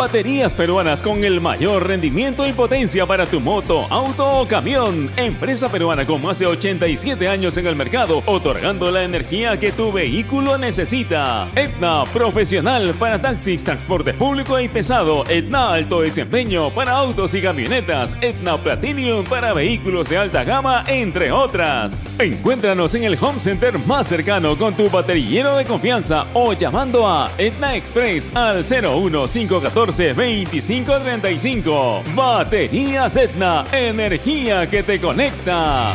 Baterías peruanas con el mayor rendimiento y potencia para tu moto, auto o camión. Empresa peruana con más de 87 años en el mercado, otorgando la energía que tu vehículo necesita. Etna Profesional para taxis, transporte público y pesado. Etna Alto Desempeño para autos y camionetas. Etna Platinum para vehículos de alta gama, entre otras. Encuéntranos en el Home Center más cercano con tu baterillero de confianza o llamando a Etna Express al 01514 2535. Baterías Etna, energía que te conecta.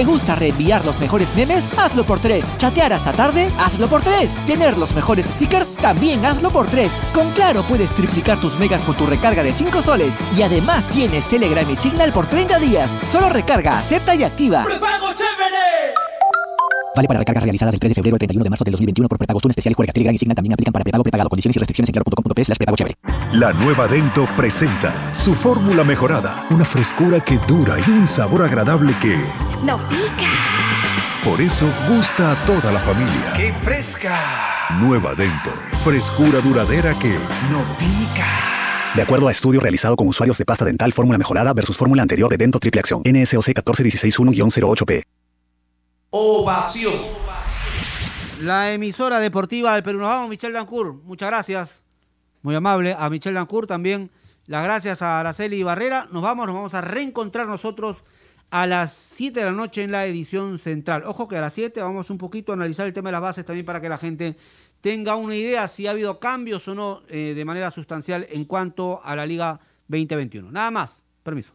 ¿Te gusta reenviar los mejores memes? Hazlo por 3. ¿Chatear hasta tarde? Hazlo por 3. ¿Tener los mejores stickers? También hazlo por 3. Con Claro puedes triplicar tus megas con tu recarga de 5 soles. Y además tienes Telegram y Signal por 30 días. Solo recarga, acepta y activa. ¡Prepago chévere! Vale para recargas realizadas del 3 de febrero al 31 de marzo del 2021 por prepagos. Un especial y juega Telegram y Signal también aplican para prepago prepagado. Condiciones y restricciones en claro.com.p slash prepago chévere. La nueva Dento presenta su fórmula mejorada. Una frescura que dura y un sabor agradable que... ¡No pica! Por eso gusta a toda la familia. ¡Qué fresca! Nueva Dento. Frescura duradera que... ¡No pica! De acuerdo a estudio realizado con usuarios de pasta dental fórmula mejorada versus fórmula anterior de Dento Triple Acción. NSOC 14161-08P. Ovación. La emisora deportiva del Perú. Nos vamos, Michelle Dancourt. Muchas gracias. Muy amable. A Michelle Dancourt también. Las gracias a Araceli Barrera. Nos vamos, nos vamos a reencontrar nosotros a las 7 de la noche en la edición central. Ojo que a las 7 vamos un poquito a analizar el tema de las bases también para que la gente tenga una idea si ha habido cambios o no eh, de manera sustancial en cuanto a la Liga 2021. Nada más. Permiso.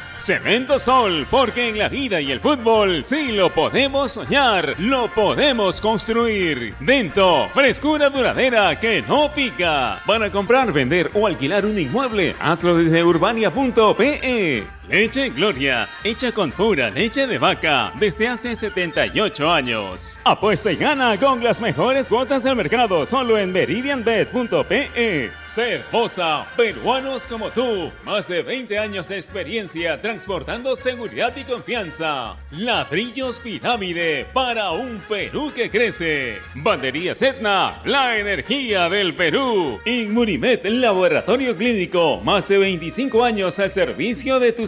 Cemento Sol, porque en la vida y el fútbol sí lo podemos soñar, lo podemos construir. Dento, frescura duradera que no pica. Para comprar, vender o alquilar un inmueble, hazlo desde urbania.pe. Leche Gloria, hecha con pura leche de vaca desde hace 78 años. Apuesta y gana con las mejores cuotas del mercado solo en meridianbet.pe. Cervosa, peruanos como tú, más de 20 años de experiencia transportando seguridad y confianza. Ladrillos Pirámide para un Perú que crece. Banderías Etna, la energía del Perú. Inmunimed, laboratorio clínico, más de 25 años al servicio de tu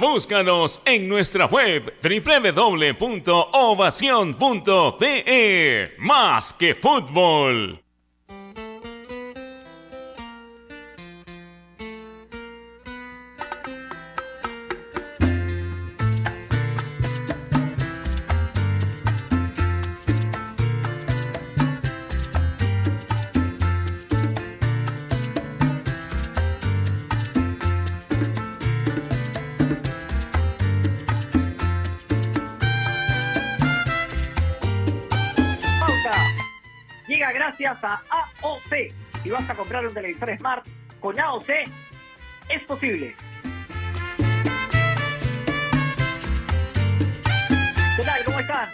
Búscanos en nuestra web www.ovacion.pe. Más que fútbol. A AOC. Si vas a comprar un televisor Smart con AOC, es posible. ¿Qué tal? ¿Cómo están?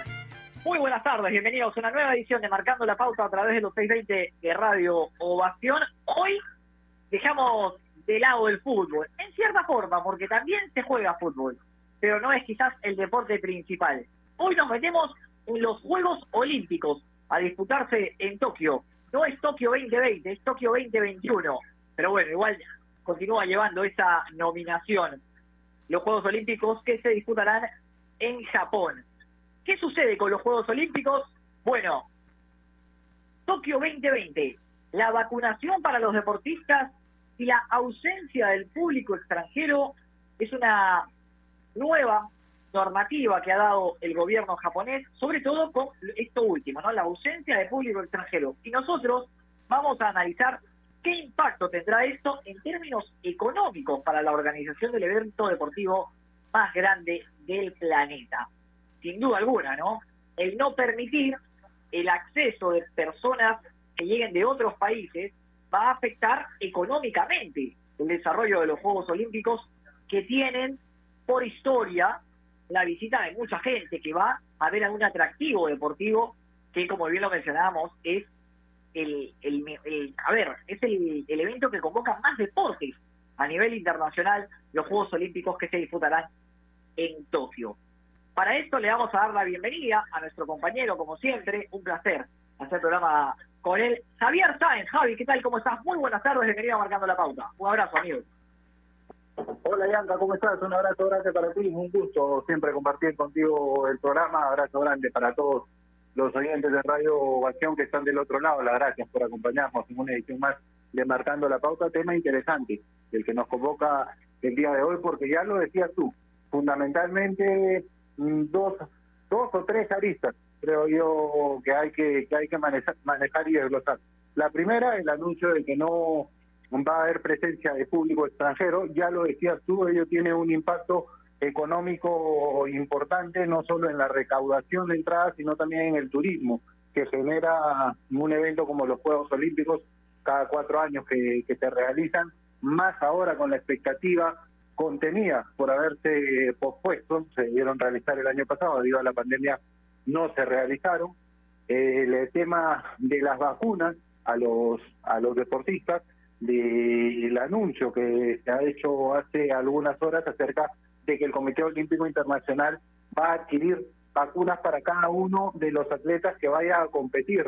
Muy buenas tardes, bienvenidos a una nueva edición de Marcando la Pauta a través de los 620 de Radio Ovación. Hoy dejamos de lado el fútbol, en cierta forma, porque también se juega fútbol, pero no es quizás el deporte principal. Hoy nos metemos en los Juegos Olímpicos a disputarse en Tokio. No es Tokio 2020, es Tokio 2021, pero bueno, igual continúa llevando esa nominación. Los Juegos Olímpicos que se disputarán en Japón. ¿Qué sucede con los Juegos Olímpicos? Bueno, Tokio 2020, la vacunación para los deportistas y la ausencia del público extranjero es una nueva normativa que ha dado el gobierno japonés, sobre todo con esto último, ¿no? La ausencia de público extranjero. Y nosotros vamos a analizar qué impacto tendrá esto en términos económicos para la organización del evento deportivo más grande del planeta sin duda alguna, ¿no? El no permitir el acceso de personas que lleguen de otros países va a afectar económicamente el desarrollo de los Juegos Olímpicos que tienen por historia la visita de mucha gente que va a ver algún atractivo deportivo que como bien lo mencionábamos es el, el, a ver, es el, el evento que convoca más deportes a nivel internacional, los Juegos Olímpicos que se disputarán en Tokio. Para esto le vamos a dar la bienvenida a nuestro compañero, como siempre, un placer hacer programa con él. Javier Sáenz, Javi, ¿qué tal? ¿Cómo estás? Muy buenas tardes, bienvenido a Marcando la Pauta. Un abrazo, amigo. Hola, Yanka, ¿cómo estás? Un abrazo grande para ti, un gusto siempre compartir contigo el programa. Abrazo grande para todos los oyentes de Radio Ovación que están del otro lado. Las gracias por acompañarnos en una edición más de Marcando la Pauta. Tema interesante, el que nos convoca el día de hoy, porque ya lo decías tú, fundamentalmente Mm, dos, dos o tres aristas, creo yo, que hay que, que hay que manejar, manejar y desglosar. La primera, el anuncio de que no va a haber presencia de público extranjero, ya lo decías tú, ello tiene un impacto económico importante, no solo en la recaudación de entradas, sino también en el turismo, que genera un evento como los Juegos Olímpicos cada cuatro años que, se realizan, más ahora con la expectativa contenida por haberse pospuesto, se debieron realizar el año pasado, debido a la pandemia no se realizaron. el tema de las vacunas a los, a los deportistas, del anuncio que se ha hecho hace algunas horas acerca de que el Comité Olímpico Internacional va a adquirir vacunas para cada uno de los atletas que vaya a competir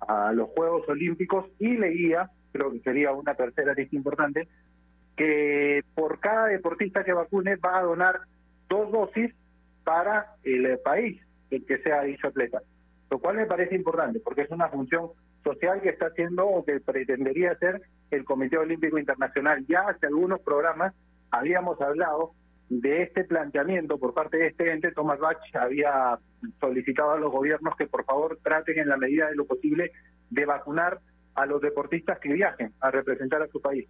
a los Juegos Olímpicos y leía, creo que sería una tercera lista importante, que por cada deportista que vacune va a donar dos dosis para el país el que sea dicho atleta. Lo cual me parece importante porque es una función social que está haciendo o que pretendería hacer el Comité Olímpico Internacional. Ya hace algunos programas habíamos hablado de este planteamiento por parte de este ente. Thomas Bach había solicitado a los gobiernos que por favor traten en la medida de lo posible de vacunar a los deportistas que viajen a representar a su país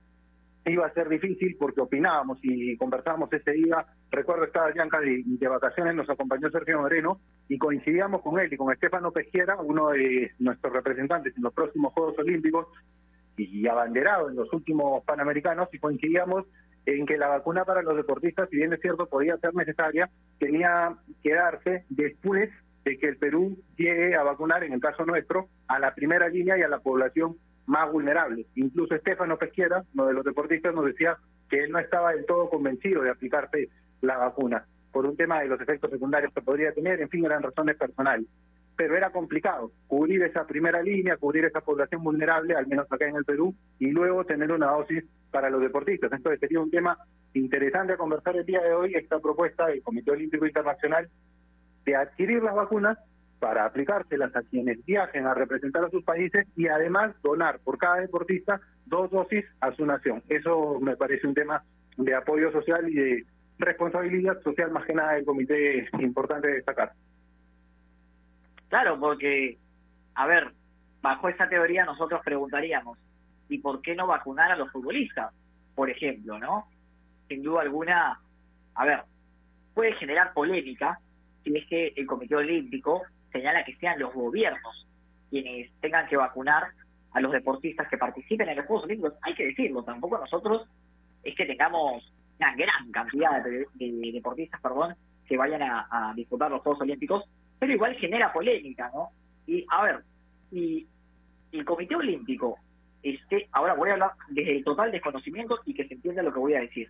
iba a ser difícil porque opinábamos y conversábamos ese día. Recuerdo estaba Bianca de, de, vacaciones, nos acompañó Sergio Moreno y coincidíamos con él y con Estefano Pesquiera, uno de nuestros representantes en los próximos Juegos Olímpicos y abanderado en los últimos Panamericanos y coincidíamos en que la vacuna para los deportistas, si bien es cierto, podía ser necesaria, tenía que darse después de que el Perú llegue a vacunar, en el caso nuestro, a la primera línea y a la población más vulnerables. Incluso Estefano Pesquiera, uno de los deportistas, nos decía que él no estaba del todo convencido de aplicarse la vacuna por un tema de los efectos secundarios que podría tener, en fin, eran razones personales. Pero era complicado cubrir esa primera línea, cubrir esa población vulnerable, al menos acá en el Perú, y luego tener una dosis para los deportistas. Entonces sería un tema interesante a conversar el día de hoy, esta propuesta del Comité Olímpico Internacional de adquirir las vacunas para aplicárselas a quienes viajen a representar a sus países y además donar por cada deportista dos dosis a su nación. Eso me parece un tema de apoyo social y de responsabilidad social más que nada del comité importante de destacar. Claro, porque, a ver, bajo esa teoría nosotros preguntaríamos, ¿y por qué no vacunar a los futbolistas? Por ejemplo, ¿no? Sin duda alguna, a ver, puede generar polémica si es que el Comité Olímpico señala que sean los gobiernos quienes tengan que vacunar a los deportistas que participen en los Juegos Olímpicos. Hay que decirlo, tampoco nosotros es que tengamos una gran cantidad de, deportistas, perdón, que vayan a, disputar los Juegos Olímpicos, pero igual genera polémica, ¿no? Y a ver, y el Comité Olímpico, este, ahora voy a hablar desde el total desconocimiento y que se entienda lo que voy a decir.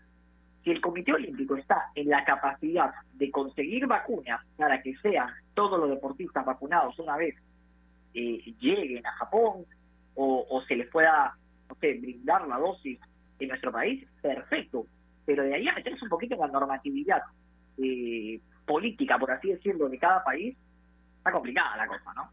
Si el Comité Olímpico está en la capacidad de conseguir vacunas para que sean todos los deportistas vacunados una vez eh, lleguen a Japón o, se les pueda no sé, brindar la dosis en nuestro país, perfecto. Pero de ahí a meterse un poquito en la normatividad eh, política, por así decirlo, de cada país, está complicada la cosa, ¿no?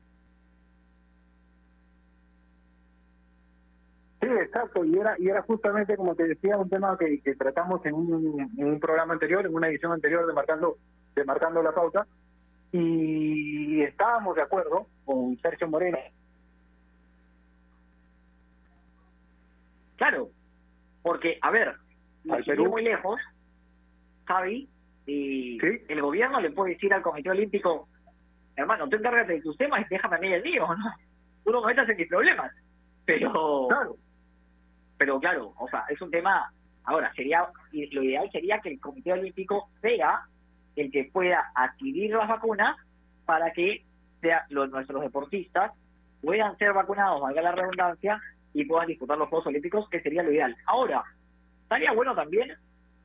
Sí, exacto, y era, y era justamente, como te decía, un tema que, tratamos en un, en un, programa anterior, en una edición anterior de Marcando, de Marcando la Pauta, y estábamos de acuerdo con Sergio Moreno. Claro, porque, a ver, al Perú muy lejos, Javi, y el gobierno le puede decir al Comité Olímpico, hermano, tú encárgate de tus temas y déjame a mí el mío, ¿no? Tú no metas en mis problemas. Pero, claro pero claro, o sea, es un tema, ahora, sería lo ideal sería que el Comité Olímpico sea el que pueda adquirir las vacunas para que sea, los, nuestros deportistas puedan ser vacunados, valga la redundancia, y puedan disputar los Juegos Olímpicos, que sería lo ideal. Ahora, estaría bueno también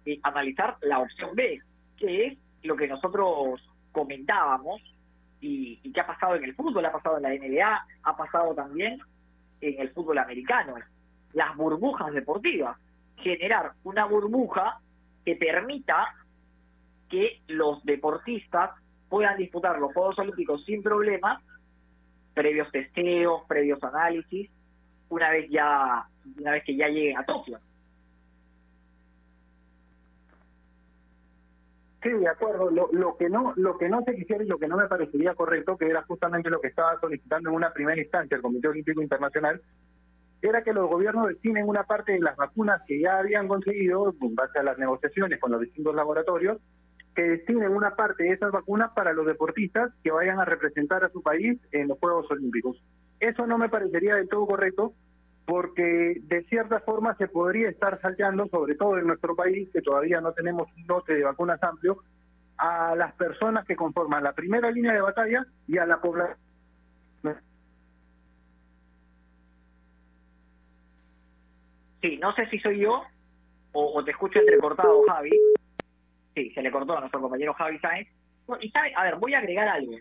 eh, analizar la opción B, que es lo que nosotros comentábamos y, que ha pasado en el fútbol, ha pasado en la NBA, ha pasado también en el fútbol americano las burbujas deportivas, generar una burbuja que permita que los deportistas puedan disputar los Juegos Olímpicos sin problemas, previos testeos, previos análisis, una vez ya una vez que ya lleguen a Tokio. Sí, de acuerdo. Lo, lo que no lo que no se quisiera y lo que no me parecería correcto, que era justamente lo que estaba solicitando en una primera instancia el Comité Olímpico Internacional, era que los gobiernos destinen una parte de las vacunas que ya habían conseguido, en base a las negociaciones con los distintos laboratorios, que destinen una parte de esas vacunas para los deportistas que vayan a representar a su país en los Juegos Olímpicos. Eso no me parecería del todo correcto, porque de cierta forma se podría estar salteando, sobre todo en nuestro país, que todavía no tenemos un lote de vacunas amplio, a las personas que conforman la primera línea de batalla y a la población Sí, no sé si soy yo o, te escucho entrecortado, Javi. Sí, se le cortó a nuestro compañero Javi Sáenz. y sabe, a ver, voy a agregar algo.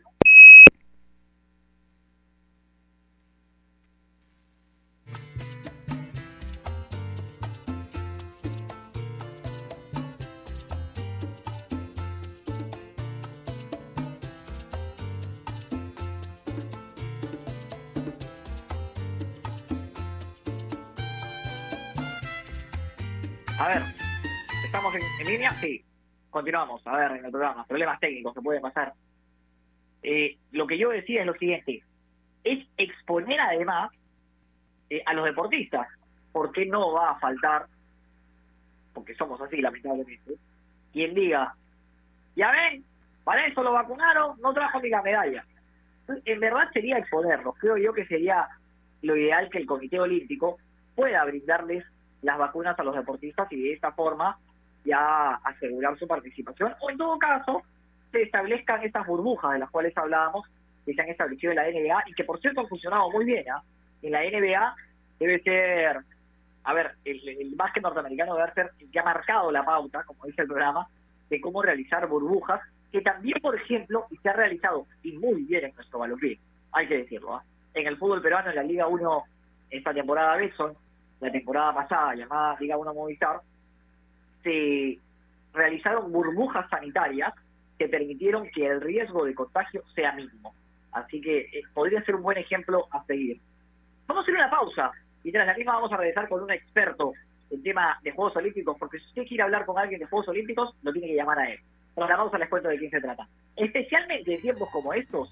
A ver, ¿estamos en, línea? Sí. Continuamos, a ver, en el programa. Problemas técnicos que pueden pasar. Eh, lo que yo decía es lo siguiente. Es exponer además eh, a los deportistas. ¿Por qué no va a faltar, porque somos así lamentablemente, quien diga, ya ven, para eso lo vacunaron, no trajo ni la medalla. En verdad sería exponerlos. Creo yo que sería lo ideal que el Comité Olímpico pueda brindarles las vacunas a los deportistas y de esta forma ya asegurar su participación o en todo caso se establezcan estas burbujas de las cuales hablábamos que se han establecido en la NBA y que por cierto han funcionado muy bien. ¿ah? En la NBA debe ser, a ver, el, el básquet norteamericano debe ser ha marcado la pauta, como dice el programa, de cómo realizar burbujas, que también, por ejemplo, se ha realizado y muy bien en nuestro balompié, hay que decirlo. ¿ah? En el fútbol peruano, en la Liga 1, esta temporada B, la temporada pasada, llamada Liga 1 Movistar, se realizaron burbujas sanitarias que permitieron que el riesgo de contagio sea mínimo. Así que eh, podría ser un buen ejemplo a seguir. Vamos a hacer una pausa y tras la misma vamos a regresar con un experto en tema de Juegos Olímpicos, porque si usted quiere hablar con alguien de Juegos Olímpicos, lo tiene que llamar a él. Pero la pausa les cuento de quién se trata. Especialmente en tiempos como estos,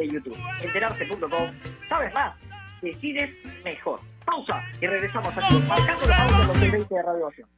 de YouTube. Enterarse.com. ¿Sabes más? Decides mejor. Pausa y regresamos aquí marcando la pausa los 20 de Radio Ovación.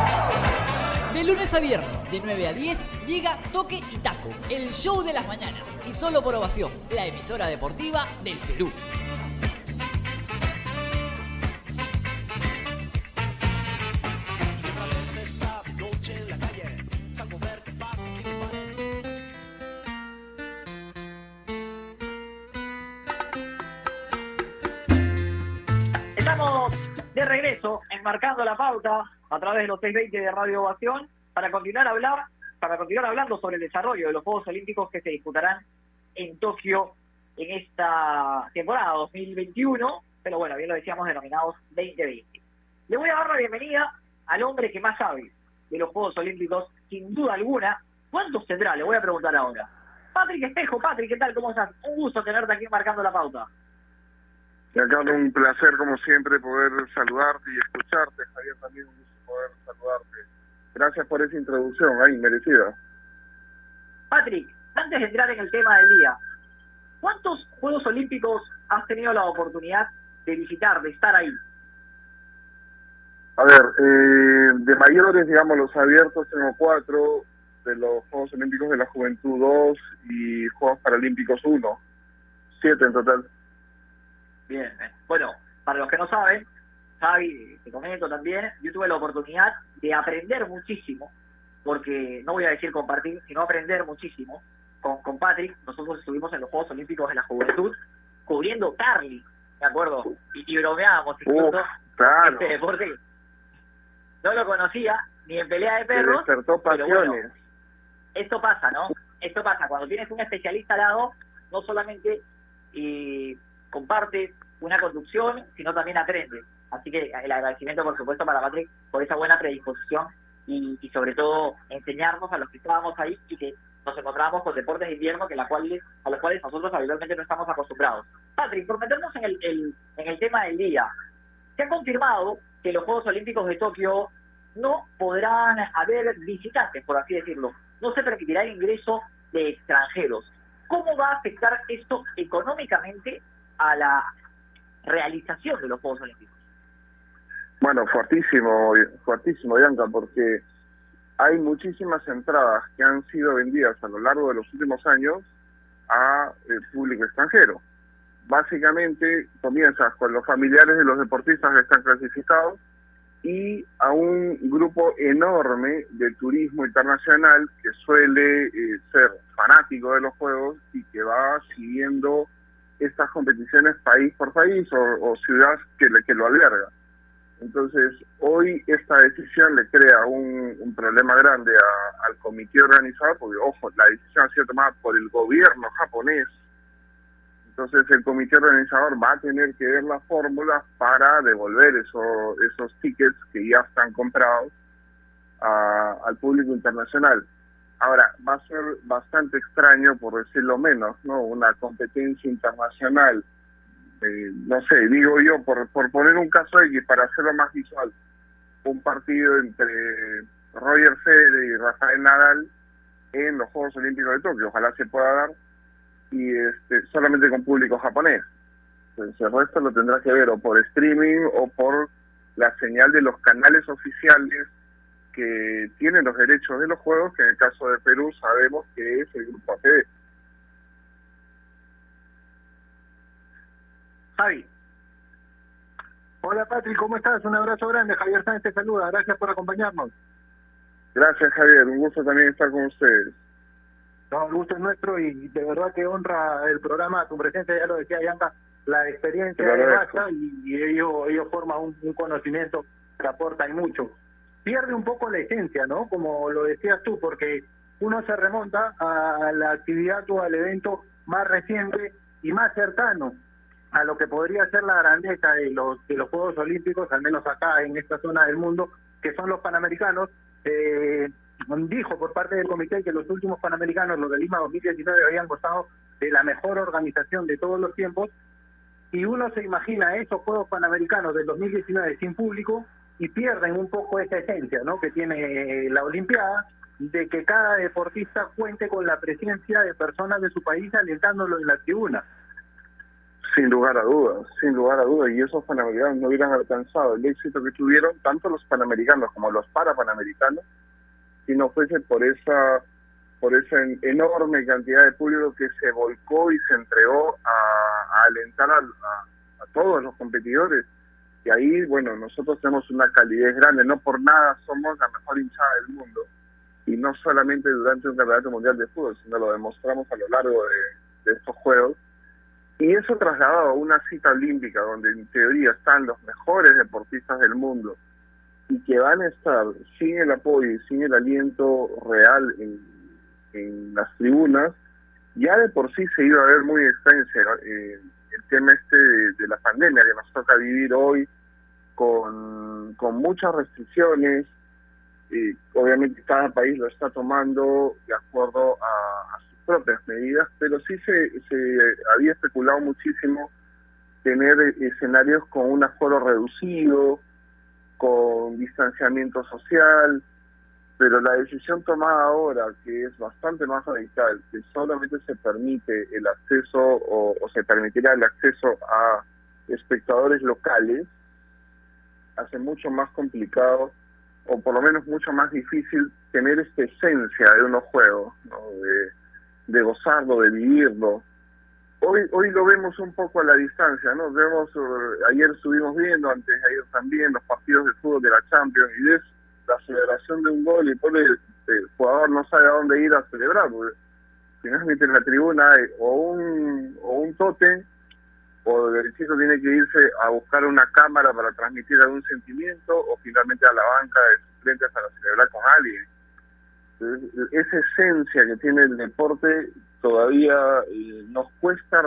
De lunes a viernes, de 9 a 10, llega Toque y Taco, el show de las mañanas. Y solo por ovación, la emisora deportiva del Perú. Estamos de regreso enmarcando la pauta a través de los 620 de Radio Ovación para continuar a hablar para continuar hablando sobre el desarrollo de los Juegos Olímpicos que se disputarán en Tokio en esta temporada 2021, pero bueno, bien lo decíamos, denominados 2020. Le voy a dar la bienvenida al hombre que más sabe de los Juegos Olímpicos, sin duda alguna. ¿Cuántos tendrá? Le voy a preguntar ahora. Patrick Espejo, Patrick, ¿qué tal? ¿Cómo estás? Un gusto tenerte aquí marcando la pauta. Acá un placer, como siempre, poder saludarte y escucharte. Javier, también un poder saludarte. Gracias por esa introducción, ahí, merecida. Patrick, antes de entrar en el tema del día, ¿cuántos Juegos Olímpicos has tenido la oportunidad de visitar, de estar ahí? A ver, eh, de mayores, digamos, los abiertos tengo cuatro, de los Juegos Olímpicos de la Juventud dos y Juegos Paralímpicos uno. Siete en total. Bien, bueno, para los que no saben, Javi, te comento también, yo tuve la oportunidad de aprender muchísimo, porque no voy a decir compartir, sino aprender muchísimo con, con Patrick. Nosotros estuvimos en los Juegos Olímpicos de la Juventud cubriendo Carly, ¿de acuerdo? Y, y bromeábamos incluso claro. este deporte. No lo conocía, ni en pelea de perros. pero bueno, esto pasa, ¿no? Esto pasa. Cuando tienes un especialista al lado, no solamente eh, compartes una conducción, sino también aprendes. Así que el agradecimiento, por supuesto, para Patrick por esa buena predisposición y, y sobre todo enseñarnos a los que estábamos ahí y que nos encontrábamos con deportes de invierno que la cual, a los cuales nosotros habitualmente no estamos acostumbrados. Patrick, por meternos en el, el- en el tema del día, se ha confirmado que los Juegos Olímpicos de Tokio no podrán haber visitantes, por así decirlo. No se permitirá el ingreso de extranjeros. ¿Cómo va a afectar esto económicamente a la realización de los Juegos Olímpicos? Bueno, fuertísimo, fuertísimo, Bianca, porque hay muchísimas entradas que han sido vendidas a lo largo de los últimos años a eh, público extranjero. Básicamente comienzas con los familiares de los deportistas que están clasificados y a un grupo enorme de turismo internacional que suele eh, ser fanático de los juegos y que va siguiendo estas competiciones país por país o, o ciudad que, que lo alberga. Entonces, hoy esta decisión le crea un, problema grande a- al comité organizador, porque, ojo, la decisión ha sido tomada por el gobierno japonés. Entonces, el comité organizador va a tener que ver las fórmulas para devolver eso- esos tickets que ya están comprados a- al público internacional. Ahora, va a ser bastante extraño, por decirlo menos, ¿no? Una competencia internacional eh, no sé, digo yo, por, por poner un caso X, para hacerlo más visual, un partido entre Roger Federer y Rafael Nadal en los Juegos Olímpicos de Tokio, ojalá se pueda dar, y este, solamente con público japonés. Entonces, el resto lo tendrá que ver o por streaming o por la señal de los canales oficiales que tienen los derechos de los juegos, que en el caso de Perú sabemos que es el grupo ATV. Javi. Hola Patrick, ¿cómo estás? Un abrazo grande. Javier Sánchez te saluda. Gracias por acompañarnos. Gracias Javier, un gusto también estar con ustedes. No, el gusto es nuestro y de verdad que honra el programa, tu presencia, ya lo decía Yanka, la experiencia de basta y, y ellos, ellos forman un, un conocimiento que aporta y mucho. Pierde un poco la esencia, ¿no? Como lo decías tú, porque uno se remonta a la actividad o al evento más reciente y más cercano a lo que podría ser la grandeza de los de los Juegos Olímpicos, al menos acá en esta zona del mundo, que son los Panamericanos. Eh, dijo por parte del comité que los últimos Panamericanos, los de Lima 2019, habían gozado de la mejor organización de todos los tiempos. Y uno se imagina esos Juegos Panamericanos del 2019 sin público y pierden un poco esa esencia ¿no? que tiene la Olimpiada, de que cada deportista cuente con la presencia de personas de su país alentándolo en la tribuna. Sin lugar a dudas, sin lugar a dudas, y esos panamericanos no hubieran alcanzado el éxito que tuvieron tanto los panamericanos como los parapanamericanos si no fuese por esa por esa enorme cantidad de público que se volcó y se entregó a, alentar a, todos los competidores. Y ahí, bueno, nosotros tenemos una calidez grande, no por nada somos la mejor hinchada del mundo. Y no solamente durante un campeonato mundial de fútbol, sino lo demostramos a lo largo de estos Juegos. Y eso trasladado a una cita olímpica, donde en teoría están los mejores deportistas del mundo, y que van a estar sin el apoyo y sin el aliento real en, en las tribunas, ya de por sí se iba a ver muy extraño eh, el tema este de, la pandemia que nos toca vivir hoy con, con muchas restricciones. y obviamente cada país lo está tomando de acuerdo a, a propias medidas, pero sí se, había especulado muchísimo tener escenarios con un aforo reducido, con distanciamiento social, pero la decisión tomada ahora, que es bastante más radical, que solamente se permite el acceso o, o se permitirá el acceso a espectadores locales, hace mucho más complicado o por lo menos mucho más difícil tener esta esencia de unos juegos, ¿no? de, de gozarlo, de vivirlo, hoy hoy lo vemos un poco a la distancia, ¿no? Vemos, uh, ayer estuvimos viendo, antes ayer también, los partidos de fútbol de la Champions y ves la celebración de un gol y por el, jugador no sabe a dónde ir a celebrar, porque finalmente en la tribuna hay o un, o un tote o el chico tiene que irse a buscar una cámara para transmitir algún sentimiento o finalmente a la banca de suplentes para celebrar con alguien. Esa esencia que tiene el deporte todavía eh, nos cuesta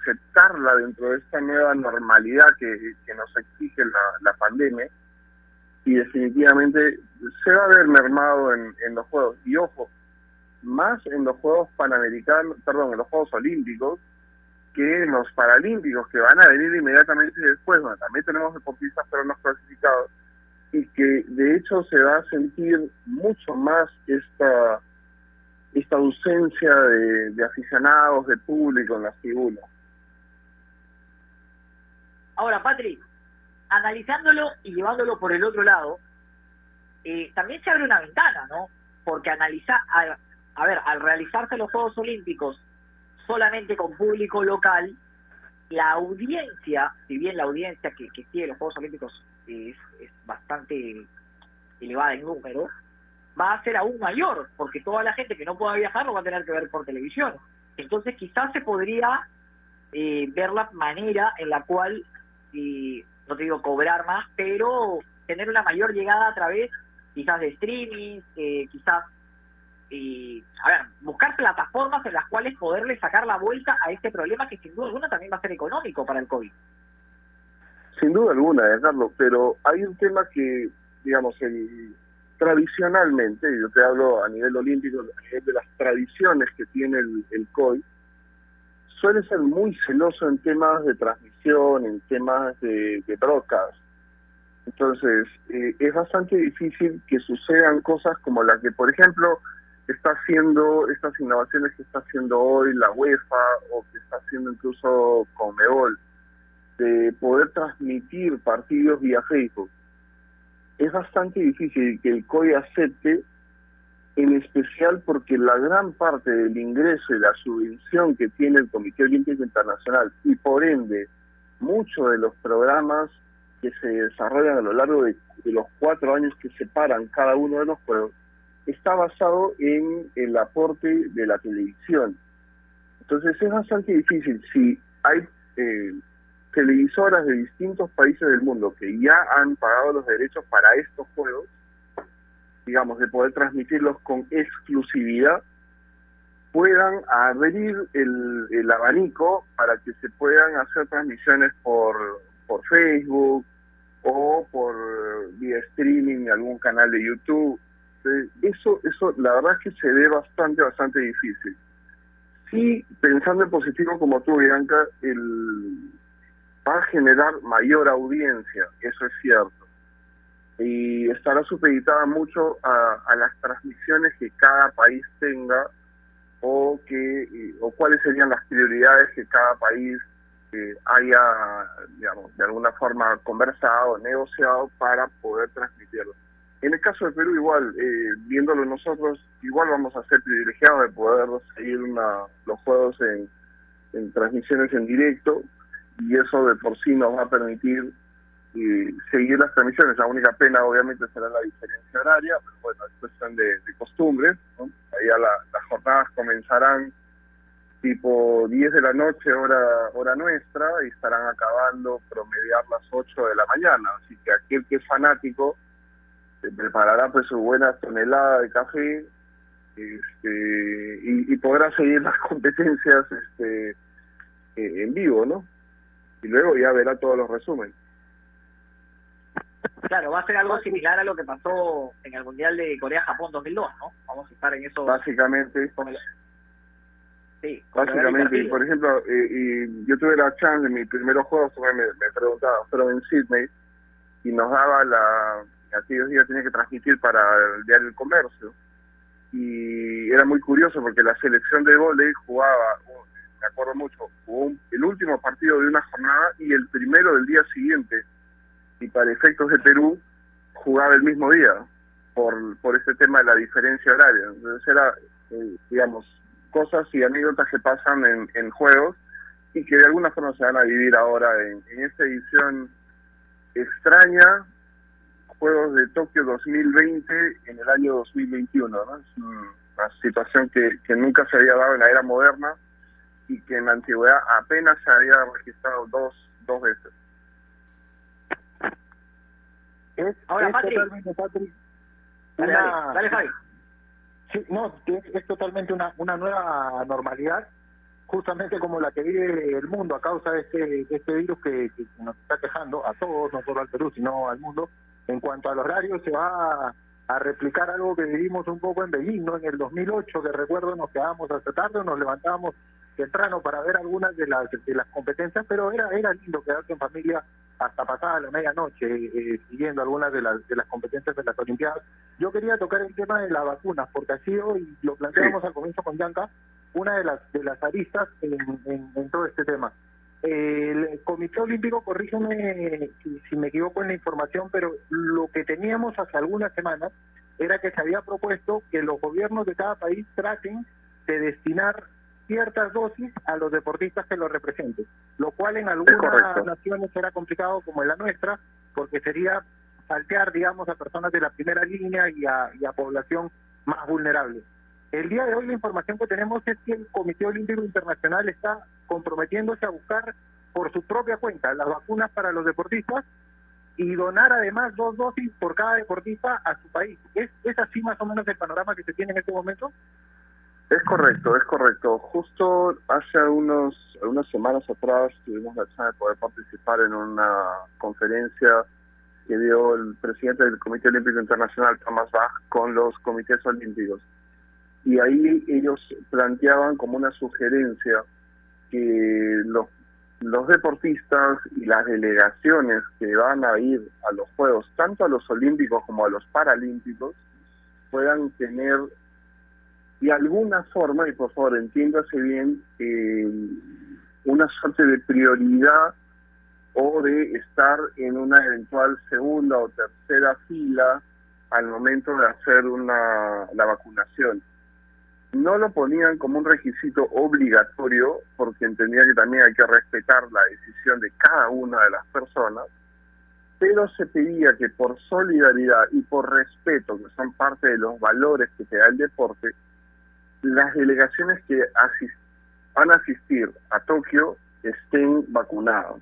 aceptarla dentro de esta nueva normalidad que, nos exige la, pandemia y definitivamente se va a ver mermado en, los Juegos. Y ojo, más en los Juegos Panamericanos, perdón, en los Juegos Olímpicos que en los Paralímpicos que van a venir inmediatamente después, donde también tenemos deportistas pero no clasificados y que de hecho se va a sentir mucho más esta esta ausencia de, aficionados, de público en las tribunas. Ahora, Patrick, analizándolo y llevándolo por el otro lado, eh, también se abre una ventana, ¿no? Porque analizar, a, a, ver, al realizarse los Juegos Olímpicos solamente con público local, la audiencia, si bien la audiencia que, que sigue los Juegos Olímpicos es, bastante elevada en número, va a ser aún mayor, porque toda la gente que no pueda viajar lo va a tener que ver por televisión. Entonces quizás se podría eh, ver la manera en la cual, eh, no te digo cobrar más, pero tener una mayor llegada a través quizás de streaming, eh, quizás, a ver, buscar plataformas en las cuales poderle sacar la vuelta a este problema que sin duda alguna también va a ser económico para el COVID. Sin duda alguna, Carlos, pero hay un tema que, digamos, el tradicionalmente, yo te hablo a nivel olímpico, a nivel de las tradiciones que tiene el, el COI, suele ser muy celoso en temas de transmisión, en temas de, de broadcast. Entonces, eh, es bastante difícil que sucedan cosas como las que, por ejemplo, está haciendo estas innovaciones que está haciendo hoy la UEFA o que está haciendo incluso Conmebol, de poder transmitir partidos vía Facebook. Es bastante difícil que el COI acepte, en especial porque la gran parte del ingreso y la subvención que tiene el Comité Olímpico Internacional y por ende muchos de los programas que se desarrollan a lo largo de, de los cuatro años que separan cada uno de los juegos está basado en el aporte de la televisión. Entonces es bastante difícil si hay eh, televisoras de distintos países del mundo que ya han pagado los derechos para estos juegos, digamos, de poder transmitirlos con exclusividad, puedan abrir el, el abanico para que se puedan hacer transmisiones por, por Facebook o por vía streaming en algún canal de YouTube este, eso, eso la verdad es que se ve bastante, bastante difícil. Sí, pensando en positivo como tú, Bianca, el, va a generar mayor audiencia, eso es cierto. Y estará supeditada mucho a, a las transmisiones que cada país tenga o que o cuáles serían las prioridades que cada país eh, haya, digamos, de alguna forma conversado, negociado para poder transmitirlo. En el caso de Perú igual, eh, viéndolo nosotros, igual vamos a ser privilegiados de poder seguir los juegos en, transmisiones en directo y eso de por sí nos va a permitir eh, seguir las transmisiones. La única pena obviamente será la diferencia horaria, pero bueno, es cuestión de, de costumbre. ¿no? Ahí las jornadas comenzarán tipo 10 de la noche hora hora nuestra y estarán acabando promediar las 8 de la mañana. Así que aquel que es fanático preparará pues su buena tonelada de café este, y, podrá seguir las competencias este, eh, en vivo, ¿no? Y luego ya verá todos los resúmenes. Claro, va a ser algo similar a lo que pasó en el Mundial de Corea-Japón 2002, ¿no? Vamos a estar en eso. Básicamente. Sí, Básicamente, por ejemplo, eh, y yo tuve la chance en mis primeros juegos, me, me preguntaba, pero en Sydney, y nos daba la, aquellos días tenía que transmitir para el diario El Comercio. Y era muy curioso porque la selección de volei jugaba, me acuerdo mucho, jugó el último partido de una jornada y el primero del día siguiente. Y para efectos de Perú, jugaba el mismo día por, por este tema de la diferencia horaria. Entonces era, eh, digamos, cosas y anécdotas que pasan en, en juegos y que de alguna forma se van a vivir ahora en, esta edición extraña, Juegos de Tokio 2020 en el año 2021. ¿no? Es una situación que nunca se había dado en la era moderna y que en la antigüedad apenas se había registrado dos, dos veces. Es, Ahora, totalmente, dale, dale, Javi. Sí, no, es, totalmente una, una nueva normalidad, justamente como la que vive el mundo a causa de este, de este virus que, que, nos está quejando a todos, no solo al Perú, sino al mundo, en cuanto al horario, se va a, replicar algo que vivimos un poco en Beijing, ¿no? En el 2008, que recuerdo, nos quedábamos hasta tarde, nos levantábamos temprano para ver algunas de las de las competencias, pero era era lindo quedarse en familia hasta pasada la medianoche eh, siguiendo algunas de las de las competencias de las Olimpiadas. Yo quería tocar el tema de las vacunas, porque así hoy lo planteamos al comienzo con Yanka, una de las de las aristas en todo este tema. El Comité Olímpico, corrígeme si, me equivoco en la información, pero lo que teníamos hace algunas semanas era que se había propuesto que los gobiernos de cada país traten de destinar ciertas dosis a los deportistas que los representen, lo cual en algunas naciones era complicado como en la nuestra, porque sería saltear, digamos, a personas de la primera línea y a, y a población más vulnerable. El día de hoy la información que tenemos es que el Comité Olímpico Internacional está comprometiéndose a buscar por su propia cuenta las vacunas para los deportistas y donar además dos dosis por cada deportista a su país. ¿Es, ¿Es así más o menos el panorama que se tiene en este momento? Es correcto, es correcto. Justo hace unos, unas semanas atrás tuvimos la chance de poder participar en una conferencia que dio el presidente del Comité Olímpico Internacional, Thomas Bach, con los comités olímpicos y ahí ellos planteaban como una sugerencia que los, los deportistas y las delegaciones que van a ir a los Juegos, tanto a los Olímpicos como a los Paralímpicos, puedan tener de alguna forma, y por favor entiéndase bien, eh, una suerte de prioridad o de estar en una eventual segunda o tercera fila al momento de hacer una, la vacunación. No lo ponían como un requisito obligatorio porque entendía que también hay que respetar la decisión de cada una de las personas, pero se pedía que por solidaridad y por respeto, que son parte de los valores que te da el deporte, las delegaciones que van a asistir a Tokio estén vacunados.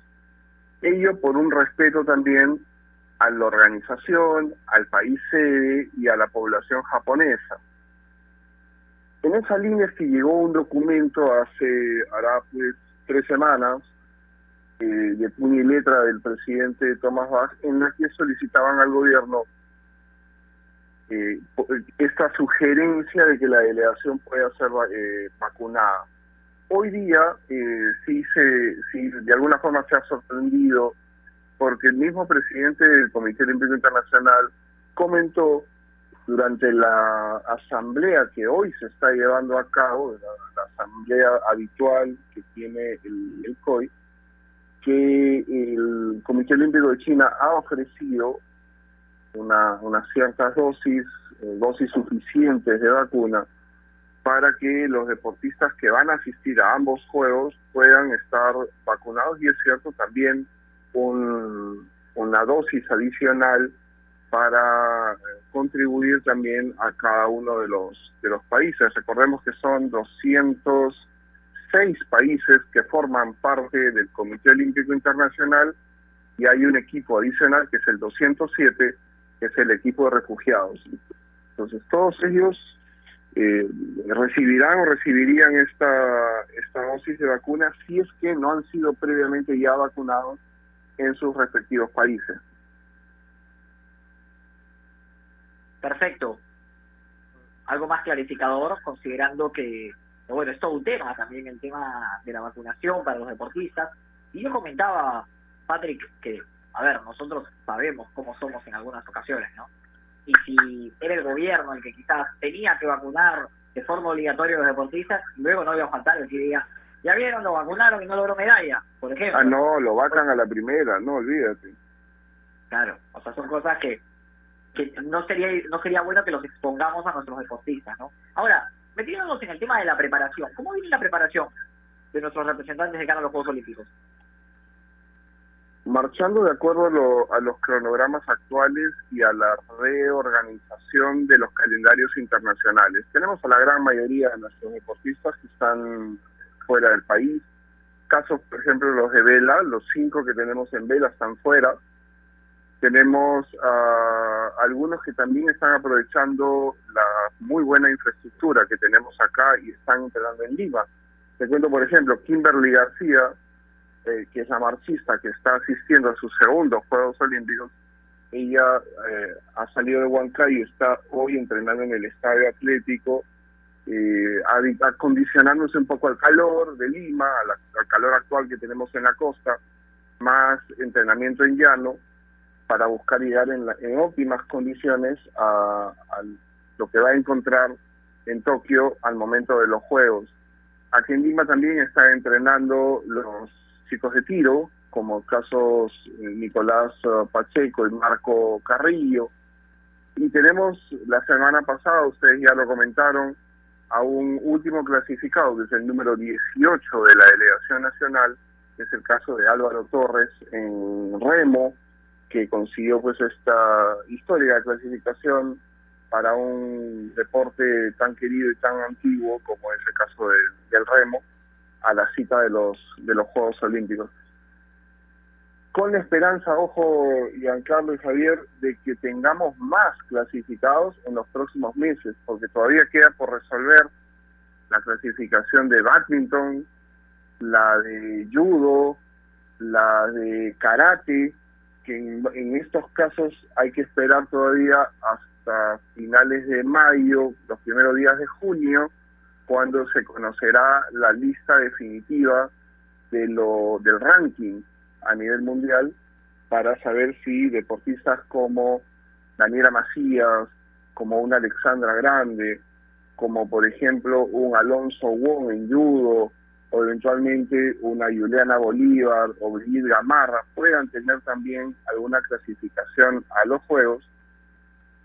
Ello por un respeto también a la organización, al país sede y a la población japonesa. En esa línea es que llegó un documento hace, hará pues tres semanas, eh, de puño y letra del presidente Thomas Bach, en la que solicitaban al gobierno eh, esta sugerencia de que la delegación pueda ser eh, vacunada. Hoy día eh, sí, se, sí, de alguna forma se ha sorprendido porque el mismo presidente del Comité Olímpico Internacional comentó durante la asamblea que hoy se está llevando a cabo, la, asamblea habitual que tiene el, el COI, que el Comité Olímpico de China ha ofrecido una, unas ciertas dosis, eh, dosis suficientes de vacuna para que los deportistas que van a asistir a ambos juegos puedan estar vacunados y es cierto también un, una dosis adicional para eh, contribuir también a cada uno de los de los países. Recordemos que son 206 países que forman parte del Comité Olímpico Internacional y hay un equipo adicional que es el 207 que es el equipo de refugiados. Entonces, todos ellos eh, recibirán o recibirían esta, esta dosis de vacuna si es que no han sido previamente ya vacunados en sus respectivos países. Perfecto. Algo más clarificador, considerando que, bueno, es todo un tema también el tema de la vacunación para los deportistas. Y yo comentaba, Patrick, que a ver, nosotros sabemos cómo somos en algunas ocasiones, ¿no? Y si era el gobierno el que quizás tenía que vacunar de forma obligatoria a los deportistas, luego no iba a faltar el que diga, ya vieron, lo vacunaron y no logró medalla, por ejemplo. Ah, no, lo vacan a la primera, no, olvídate. Claro, o sea, son cosas que, que no sería no sería bueno que los expongamos a nuestros deportistas, ¿no? Ahora, metiéndonos en el tema de la preparación, ¿cómo viene la preparación de nuestros representantes de cara a los Juegos Olímpicos? Marchando de acuerdo a, los cronogramas actuales y a la reorganización de los calendarios internacionales. Tenemos a la gran mayoría de nuestros deportistas que están fuera del país. Casos, por ejemplo, los de Vela, los cinco que tenemos en Vela están fuera. Tenemos a algunos que también están aprovechando la muy buena infraestructura que tenemos acá y están entrenando en Lima. Te cuento, por ejemplo, Kimberly García, eh, que es la marxista que está asistiendo a sus segundos Juegos Olímpicos, ella eh, ha salido de Huancayo está hoy entrenando en el Estadio Atlético, eh, acondicionándose un poco al calor de Lima, al calor actual que tenemos en la costa, más entrenamiento en llano, para buscar llegar en, en óptimas condiciones a, a lo que va a encontrar en Tokio al momento de los Juegos. Aquí en Lima también está entrenando los chicos de tiro, como casos eh, Nicolás eh, Pacheco y Marco Carrillo. Y tenemos la semana pasada, ustedes ya lo comentaron, a un último clasificado, que es el número 18 de la delegación nacional, que es el caso de Álvaro Torres en Remo, que consiguió pues esta histórica clasificación para un deporte tan querido y tan antiguo como es el caso del remo a la cita de los, de los Juegos Olímpicos. Con la esperanza, ojo, Giancarlo y Javier, de que tengamos más clasificados en los próximos meses, porque todavía queda por resolver la clasificación de badminton, la de judo, la de karate, que en, en, estos casos hay que esperar todavía hasta finales de mayo, los primeros días de junio, cuando se conocerá la lista definitiva de lo, del ranking a nivel mundial para saber si deportistas como Daniela Macías, como una Alexandra Grande, como por ejemplo un Alonso Wong en judo, o eventualmente una Juliana Bolívar o Brigitte Gamarra puedan tener también alguna clasificación a los Juegos,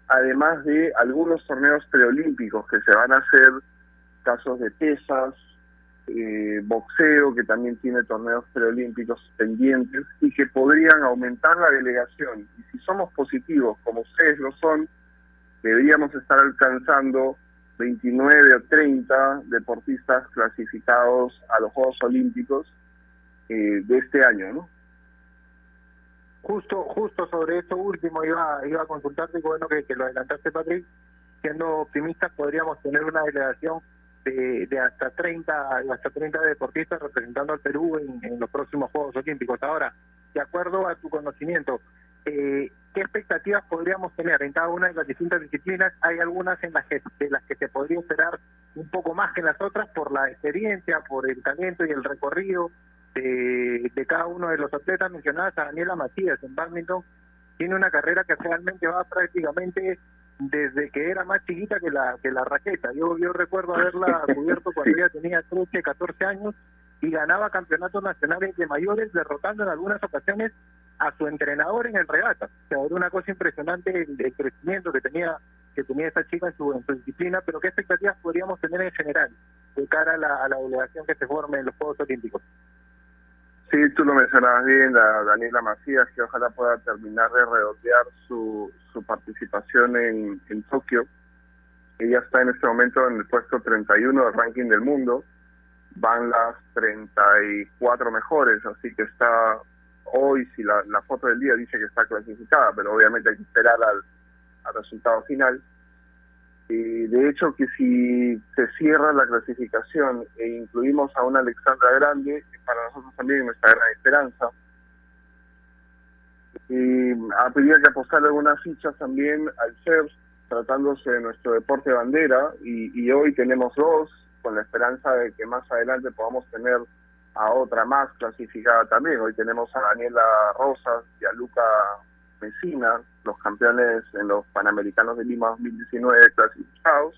además de algunos torneos preolímpicos que se van a hacer, casos de pesas, eh, boxeo, que también tiene torneos preolímpicos pendientes y que podrían aumentar la delegación. Y si somos positivos, como ustedes lo son, deberíamos estar alcanzando 29 o 30 deportistas clasificados a los Juegos Olímpicos eh, de este año, ¿no? Justo, justo sobre esto último iba, iba a consultarte, bueno que, que lo adelantaste, Patrick. Siendo optimistas, podríamos tener una delegación de, de hasta 30 hasta 30 deportistas representando al Perú en, los próximos Juegos Olímpicos. Ahora, de acuerdo a tu conocimiento, eh, ¿qué expectativas podríamos tener en cada una de las distintas disciplinas? Hay algunas en las que, de las que se podría esperar un poco más que en las otras por la experiencia, por el talento y el recorrido de, de cada uno de los atletas mencionadas a Daniela Matías en badminton. Tiene una carrera que realmente va prácticamente desde que era más chiquita que la que la raqueta. Yo yo recuerdo haberla cubierto cuando ella tenía 13, 14 años y ganaba campeonatos nacionales de mayores, derrotando en algunas ocasiones a su entrenador en el regata. O sea, era una cosa impresionante el, crecimiento que tenía que tenía esta chica en su, en su disciplina, pero ¿qué expectativas podríamos tener en general de cara a la, a la delegación que se forme en los Juegos Olímpicos? Sí, tú lo mencionabas bien, la Daniela Macías, que ojalá pueda terminar de redondear su, su participación en, en Tokio. Ella está en este momento en el puesto 31 del ranking del mundo. Van las 34 mejores, así que está hoy, si la, la foto del día dice que está clasificada, pero obviamente hay que esperar al, al resultado final de hecho, que si se cierra la clasificación e incluimos a una Alexandra Grande, para nosotros también nuestra gran esperanza. Y habría que apostar algunas fichas también al CERS, tratándose de nuestro deporte bandera, y, y hoy tenemos dos, con la esperanza de que más adelante podamos tener a otra más clasificada también. Hoy tenemos a Daniela Rosas y a Luca Mesina, los campeones en los Panamericanos de Lima 2019 clasificados.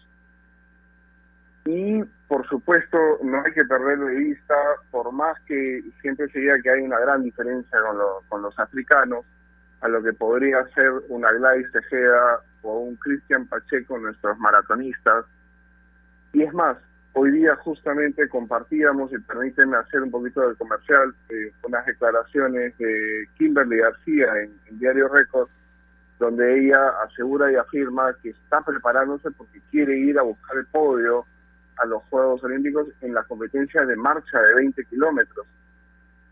Y por supuesto no hay que perder de vista, por más que siempre se diga que hay una gran diferencia con, con los africanos, a lo que podría ser una Gladys Tejeda o un Cristian Pacheco, nuestros maratonistas. Y es más, Hoy día justamente compartíamos, y permíteme hacer un poquito de comercial, eh, unas declaraciones de Kimberly García en, Diario Record, donde ella asegura y afirma que está preparándose porque quiere ir a buscar el podio a los Juegos Olímpicos en la competencia de marcha de 20 kilómetros,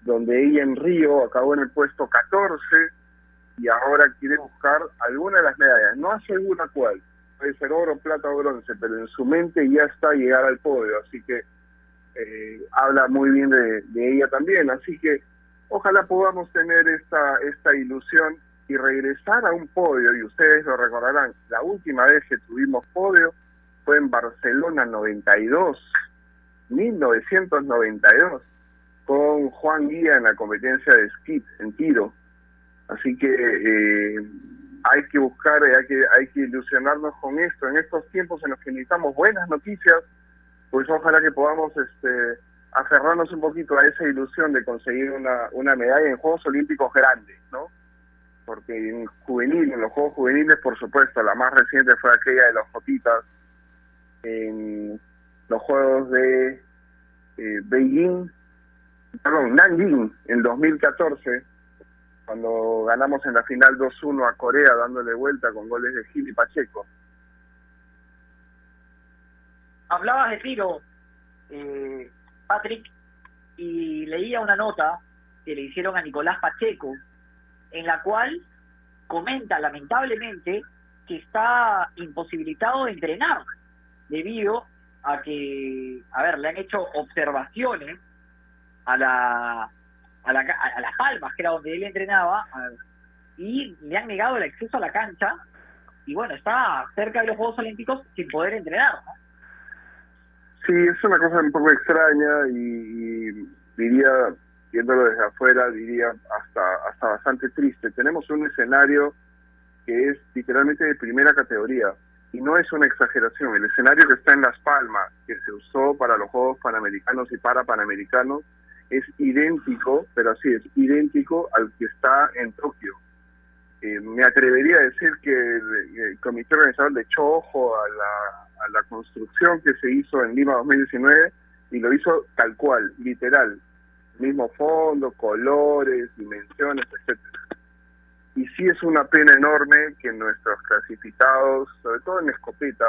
donde ella en Río acabó en el puesto 14 y ahora quiere buscar alguna de las medallas, no asegura cuál, puede ser oro, plata o bronce, pero en su mente ya está llegar al podio, así que eh, habla muy bien de, ella también, así que ojalá podamos tener esta, esta ilusión y regresar a un podio, y ustedes lo recordarán, la última vez que tuvimos podio fue en Barcelona 92, 1992, con Juan Guía en la competencia de skip en tiro. Así que eh, hay que buscar, hay que, hay que ilusionarnos con esto. En estos tiempos en los que necesitamos buenas noticias, pues ojalá que podamos este, aferrarnos un poquito a esa ilusión de conseguir una, una medalla en Juegos Olímpicos grandes, ¿no? Porque en juvenil, en los Juegos Juveniles, por supuesto, la más reciente fue aquella de los Jotitas, en los Juegos de eh, Beijing, perdón, Nanjing, en 2014, cuando ganamos en la final 2-1 a Corea dándole vuelta con goles de Gil y Pacheco. Hablabas de tiro, eh, Patrick, y leía una nota que le hicieron a Nicolás Pacheco, en la cual comenta lamentablemente que está imposibilitado de entrenar debido a que, a ver, le han hecho observaciones a la a, la, a, Las Palmas, que era donde él entrenaba, y le han negado el acceso a la cancha, y bueno, está cerca de los Juegos Olímpicos sin poder entrenar. Sí, es una cosa un poco extraña y, diría, viéndolo desde afuera, diría hasta, hasta bastante triste. Tenemos un escenario que es literalmente de primera categoría. y no es una exageración, el escenario que está en Las Palmas, que se usó para los Juegos Panamericanos y para Panamericanos, es idéntico, pero así es, idéntico al que está en Tokio. Eh, me atrevería a decir que el, comité organizador le echó ojo a la, a la construcción que se hizo en Lima 2019 y lo hizo tal cual, literal, mismo fondo, colores, dimensiones, etcétera. Y sí es una pena enorme que nuestros clasificados, sobre todo en escopeta,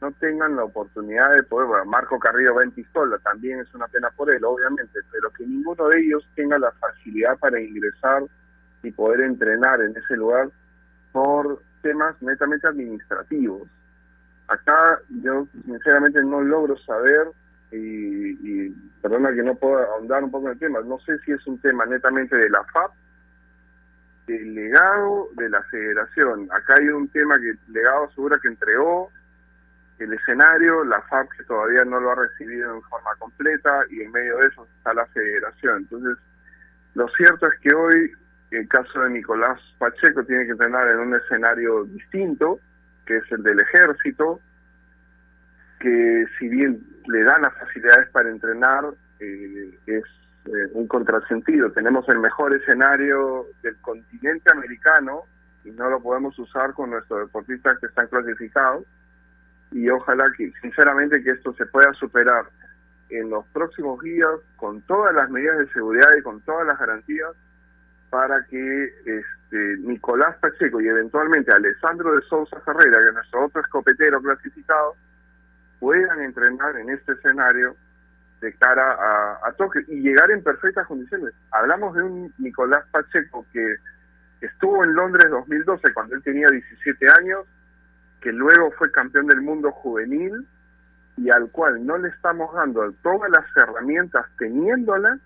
no tengan la oportunidad de poder, bueno, Marco Carrillo va en pistola, también es una pena por él, obviamente, pero que ninguno de ellos tenga la facilidad para ingresar y poder entrenar en ese lugar por temas netamente administrativos. Acá yo sinceramente no logro saber, y, y perdona que no pueda ahondar un poco en el tema, no sé si es un tema netamente de la FAP, del legado de la federación. Acá hay un tema que el legado asegura que entregó el escenario, la FAP que todavía no lo ha recibido en forma completa y en medio de eso está la federación. Entonces, lo cierto es que hoy el caso de Nicolás Pacheco tiene que entrenar en un escenario distinto, que es el del ejército, que si bien le dan las facilidades para entrenar, eh, es eh, un contrasentido. Tenemos el mejor escenario del continente americano y no lo podemos usar con nuestros deportistas que están clasificados. Y ojalá que, sinceramente, que esto se pueda superar en los próximos días con todas las medidas de seguridad y con todas las garantías para que este, Nicolás Pacheco y eventualmente Alessandro de Sousa Ferreira, que es nuestro otro escopetero clasificado, puedan entrenar en este escenario de cara a, Tokio y llegar en perfectas condiciones. Hablamos de un Nicolás Pacheco que estuvo en Londres 2012 cuando él tenía 17 años, que luego fue campeón del mundo juvenil y al cual no le estamos dando todas las herramientas teniéndolas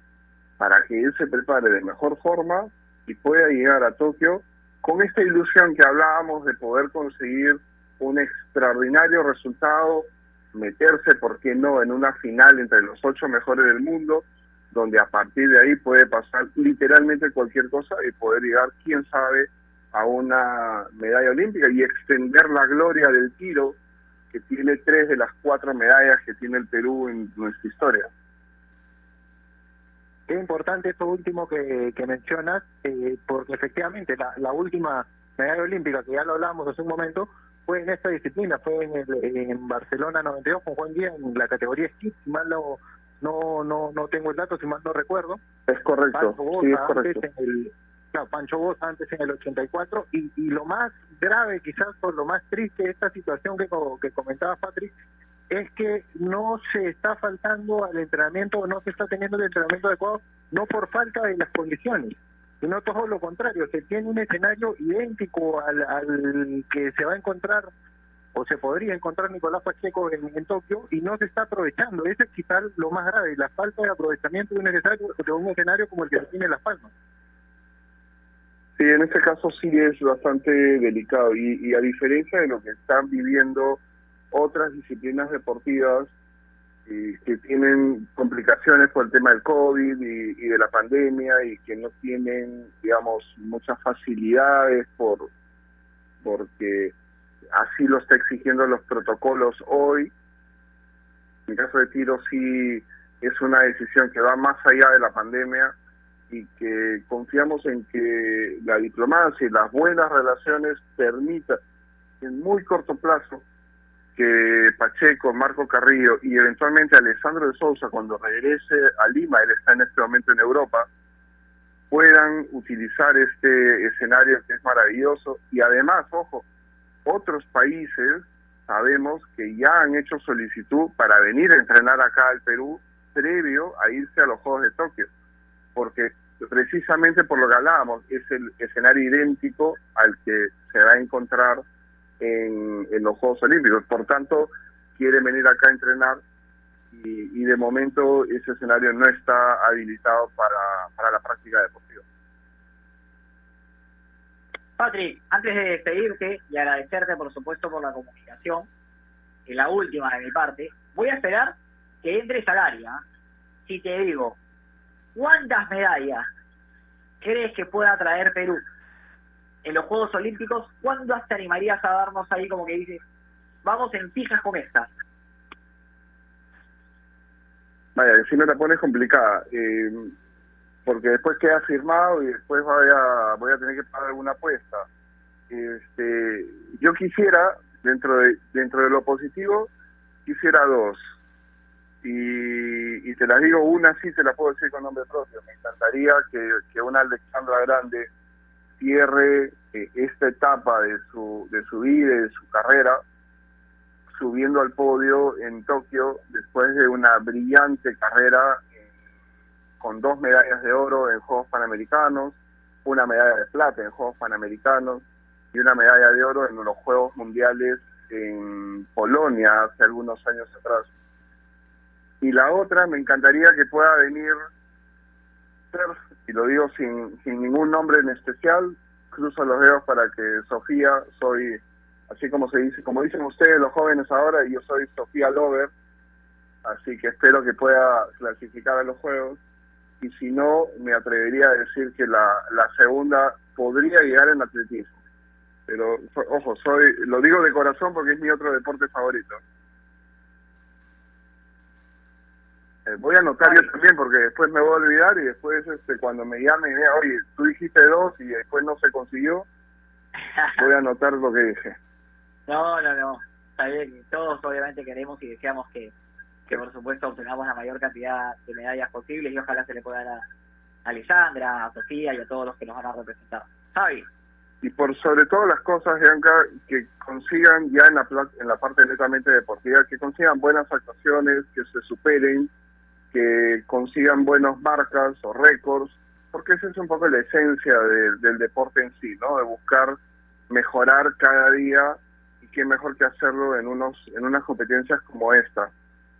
para que él se prepare de mejor forma y pueda llegar a Tokio con esta ilusión que hablábamos de poder conseguir un extraordinario resultado, meterse, ¿por qué no?, en una final entre los ocho mejores del mundo, donde a partir de ahí puede pasar literalmente cualquier cosa y poder llegar, quién sabe, a una medalla olímpica y extender la gloria del tiro que tiene tres de las cuatro medallas que tiene el Perú en nuestra historia. Es importante esto último que, que mencionas, eh, porque efectivamente la, la última medalla olímpica, que ya lo hablamos hace un momento, fue en esta disciplina, fue en, el, en Barcelona 92 con Juan Díaz en la categoría esquí, si mal no, no, no, no tengo el dato, si mal no recuerdo. Es correcto, Pancho sí, es Bosa correcto. antes en el, Pancho Bosa antes en el 84 y, y lo más grave, quizás por lo más triste de esta situación que, que comentaba Patrick, es que no se está faltando al entrenamiento o no se está teniendo el entrenamiento adecuado, no por falta de las condiciones, sino todo lo contrario, se tiene un escenario idéntico al, al que se va a encontrar o se podría encontrar Nicolás Pacheco en, Tokio y no se está aprovechando. Ese es quizás lo más grave, la falta de aprovechamiento de un escenario, de un escenario como el que se tiene en Las Palmas. Sí, en este caso sí es bastante delicado y, y a diferencia de lo que están viviendo otras disciplinas deportivas eh, que tienen complicaciones por el tema del COVID y, y de la pandemia y que no tienen, digamos, muchas facilidades por porque así lo está exigiendo los protocolos hoy. En caso de tiro sí es una decisión que va más allá de la pandemia y que confiamos en que la diplomacia y las buenas relaciones permitan en muy corto plazo que Pacheco, Marco Carrillo y eventualmente Alessandro de Sousa cuando regrese a Lima, él está en este momento en Europa, puedan utilizar este escenario que es maravilloso. Y además, ojo, otros países sabemos que ya han hecho solicitud para venir a entrenar acá al Perú previo a irse a los Juegos de Tokio, porque precisamente por lo que hablábamos, es el escenario idéntico al que se va a encontrar en, en los Juegos Olímpicos. Por tanto, quieren venir acá a entrenar y, y de momento ese escenario no está habilitado para, para la práctica deportiva. Patrick, antes de despedirte y agradecerte, por supuesto, por la comunicación, la última de mi parte, voy a esperar que entres al área. Si te digo, ¿cuántas medallas crees que pueda traer Perú en los Juegos Olímpicos? ¿Cuándo te animarías a darnos ahí como que dices, vamos en fijas con estas. Vaya, si me la pones complicada, eh, porque después queda firmado y después voy a, voy a tener que pagar alguna apuesta. Este, yo quisiera, dentro de, dentro de lo positivo, quisiera dos. Y, y te las digo, una sí te la puedo decir con nombre propio. Me encantaría que, que una Alexandra Grande cierre eh, esta etapa de su, de su vida de su carrera subiendo al podio en Tokio después de una brillante carrera eh, con dos medallas de oro en Juegos Panamericanos, una medalla de plata en Juegos Panamericanos y una medalla de oro en los Juegos Mundiales en Polonia hace algunos años atrás. Y la otra, me encantaría que pueda venir, y lo digo sin, sin ningún nombre en especial, cruzo los dedos para que Sofía, soy así como se dice, como dicen ustedes los jóvenes ahora, yo soy Sofía Lover, así que espero que pueda clasificar a los Juegos, y si no, me atrevería a decir que la, la segunda podría llegar en atletismo. Pero, ojo, soy lo digo de corazón porque es mi otro deporte favorito. Eh, voy a anotar yo también porque después me voy a olvidar y después este, cuando me llame y vea, oye, tú dijiste dos y después no se consiguió, voy a anotar lo que dije. No, no, no. Está bien. Todos obviamente queremos y deseamos que, que por supuesto obtengamos la mayor cantidad de medallas posibles y ojalá se le pueda dar a Alessandra, a Sofía y a todos los que nos van a representar. Javi. Y por sobre todas las cosas, Bianca, que consigan ya en la, en la parte netamente deportiva, que consigan buenas actuaciones, que se superen, que consigan buenas marcas o récords, porque esa es un poco la esencia del deporte en sí, ¿no? De buscar mejorar cada día qué mejor que hacerlo en unos en unas competencias como esta.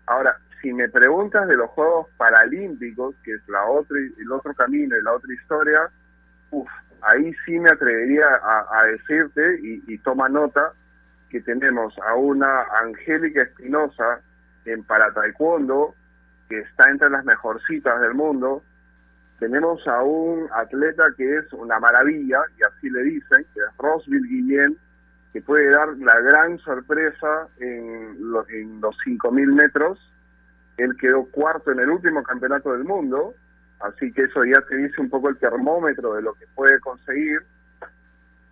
Ahora, si me preguntas de los Juegos Paralímpicos, que es la otra el otro camino y la otra historia, ahí sí me atrevería a, decirte y, y, toma nota que tenemos a una Angélica Espinosa en para taekwondo que está entre las mejorcitas del mundo. Tenemos a un atleta que es una maravilla, y así le dicen, que es Rosville Guillén, que puede dar la gran sorpresa en, en los 5.000 metros. Él quedó cuarto en el último campeonato del mundo, así que eso ya te dice un poco el termómetro de lo que puede conseguir.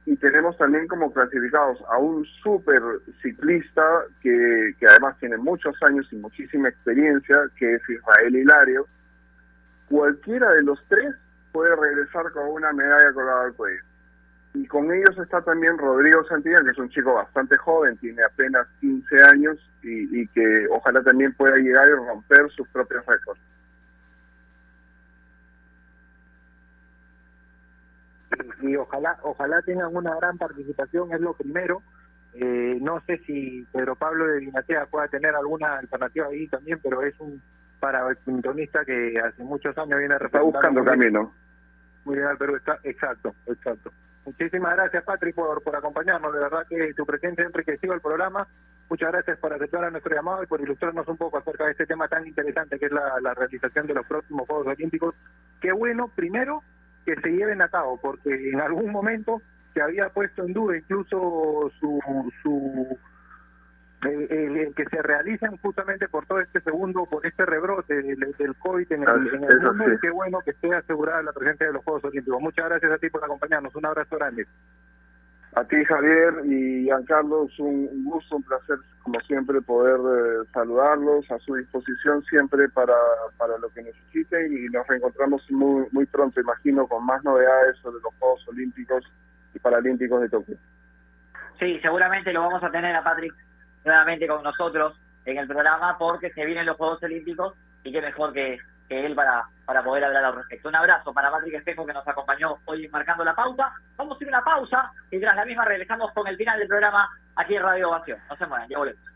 Y tenemos también como clasificados a un súper ciclista que, que además tiene muchos años y muchísima experiencia, que es Israel Hilario. Cualquiera de los tres puede regresar con una medalla colgada al cuello y con ellos está también Rodrigo Santillán, que es un chico bastante joven, tiene apenas 15 años y, que ojalá también pueda llegar y romper sus propios récords. Y, ojalá ojalá tengan una gran participación, es lo primero. Eh, no sé si Pedro Pablo de Dinatea pueda tener alguna alternativa ahí también, pero es un para sintonista que hace muchos años viene Está buscando camino. Muy bien, pero está exacto, exacto. Muchísimas gracias, Patrick, por, por acompañarnos. De verdad que tu presencia ha enriquecido el programa. Muchas gracias por aceptar a nuestro llamado y por ilustrarnos un poco acerca de este tema tan interesante que es la, la realización de los próximos Juegos Olímpicos. Qué bueno, primero, que se lleven a cabo, porque en algún momento se había puesto en duda incluso su, su el, que se realicen justamente por todo este segundo, por este rebrote del, COVID en el, en el mundo, y qué bueno que esté asegurada la presencia de los Juegos Olímpicos. Muchas gracias a ti por acompañarnos, un abrazo grande. A ti, Javier y Giancarlo, es un gusto, un placer, como siempre, poder eh, saludarlos a su disposición siempre para, para lo que necesiten y nos reencontramos muy, muy pronto, imagino, con más novedades sobre los Juegos Olímpicos y Paralímpicos de Tokio. Sí, seguramente lo vamos a tener a Patrick nuevamente con nosotros en el programa porque se vienen los Juegos Olímpicos y qué mejor que, él para, para poder hablar al respecto. Un abrazo para Patrick Espejo que nos acompañó hoy marcando la pauta. Vamos a ir a una pausa y tras la misma regresamos con el final del programa aquí en Radio Ovación. No se muevan, ya volvemos.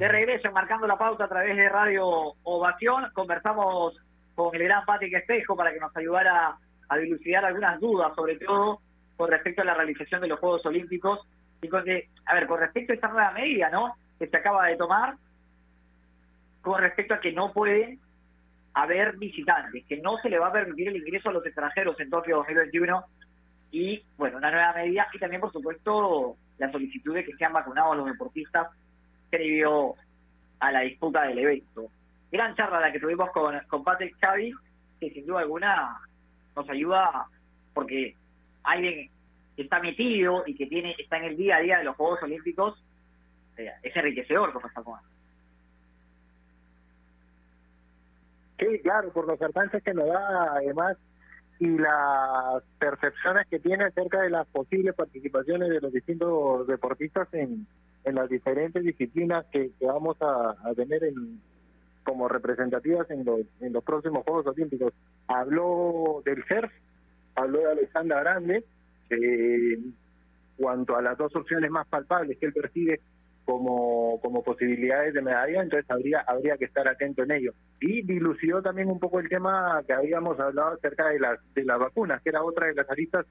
De regreso marcando la pauta a través de Radio Ovación. Conversamos con el gran Patrick Espejo para que nos ayudara a dilucidar algunas dudas, sobre todo con respecto a la realización de los Juegos Olímpicos. Y con que, a ver, con respecto a esta nueva medida, ¿no? Que se acaba de tomar, con respecto a que no pueden haber visitantes, que no se le va a permitir el ingreso a los extranjeros en Tokio 2021 y, bueno, una nueva medida y también, por supuesto, la solicitud de que sean vacunados los deportistas previo a la disputa del evento. Gran charla la que tuvimos con, con Patrick Xavi, que sin duda alguna nos ayuda porque alguien que está metido y que tiene está en el día a día de los Juegos Olímpicos eh, es enriquecedor como está jugando. Sí, claro, por los alcances que nos da además y las percepciones que tiene acerca de las posibles participaciones de los distintos deportistas en, en las diferentes disciplinas que, vamos a, tener en, como representativas en los, en los próximos Juegos Olímpicos. Habló del surf, habló de Alexandra Grande, eh, cuanto a las dos opciones más palpables que él percibe como, como posibilidades de medalla, entonces habría, habría que estar atento en ello. Y dilucidó también un poco el tema que habíamos hablado acerca de las, de las vacunas, que era otra de las aristas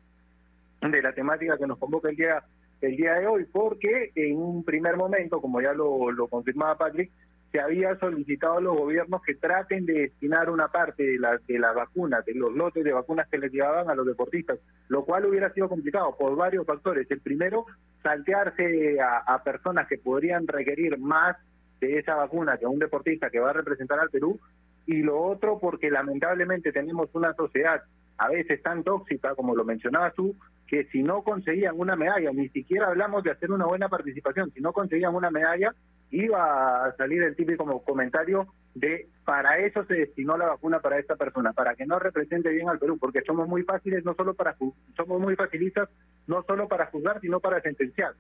de la temática que nos convoca el día el día de hoy, porque en un primer momento, como ya lo, lo confirmaba Patrick, se había solicitado a los gobiernos que traten de destinar una parte de la, de la vacuna, de los lotes de vacunas que les llevaban a los deportistas, lo cual hubiera sido complicado por varios factores. El primero, saltearse a, a personas que podrían requerir más de esa vacuna que un deportista que va a representar al Perú, y lo otro porque lamentablemente tenemos una sociedad a veces tan tóxica, como lo mencionabas tú, que si no conseguían una medalla, ni siquiera hablamos de hacer una buena participación, si no conseguían una medalla, iba a salir el típico comentario de para eso se destinó la vacuna para esta persona, para que no represente bien al Perú, porque somos muy fáciles, no solo para somos muy facilistas, no solo para juzgar, sino para sentenciar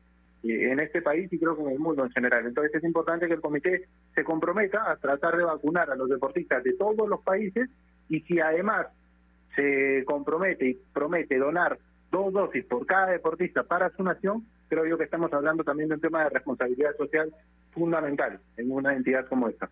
en este país y creo que en el mundo en general. Entonces es importante que el comité se comprometa a tratar de vacunar a los deportistas de todos los países y si además se compromete y promete donar dos dosis por cada deportista para su nación, creo yo que estamos hablando también de un tema de responsabilidad social fundamental en una entidad como esta.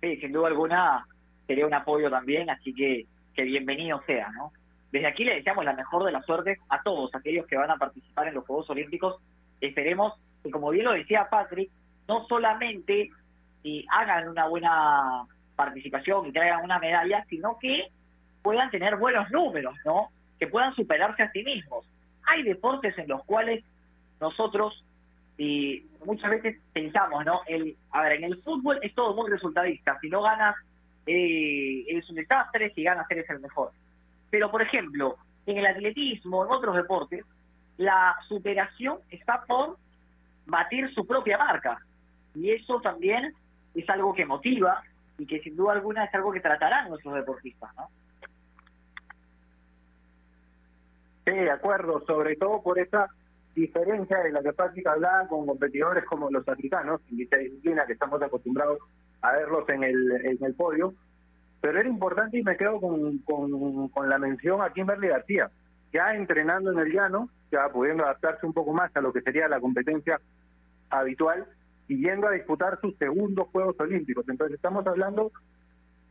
Sí, sin duda alguna sería un apoyo también, así que que bienvenido sea, ¿no? Desde aquí le deseamos la mejor de las suertes a todos aquellos que van a participar en los Juegos Olímpicos. Esperemos que, como bien lo decía Patrick, no solamente hagan una buena participación y traigan una medalla, sino que puedan tener buenos números, ¿no? Que puedan superarse a sí mismos. Hay deportes en los cuales nosotros y muchas veces pensamos, ¿no? El, a ver, en el fútbol es todo muy resultadista. Si no ganas, eh, eres un desastre. Si ganas, eres el mejor. Pero, por ejemplo, en el atletismo, en otros deportes, la superación está por batir su propia marca. Y eso también es algo que motiva y que sin duda alguna es algo que tratarán nuestros deportistas, ¿no? Sí, de acuerdo, sobre todo por esa diferencia de la que práctica hablaba con competidores como los africanos, en dicha disciplina que estamos acostumbrados a verlos en el, en el podio. Pero era importante y me quedo con, con, con la mención a Kimberly García, ya entrenando en el llano, ya pudiendo adaptarse un poco más a lo que sería la competencia habitual y yendo a disputar sus segundos Juegos Olímpicos. Entonces estamos hablando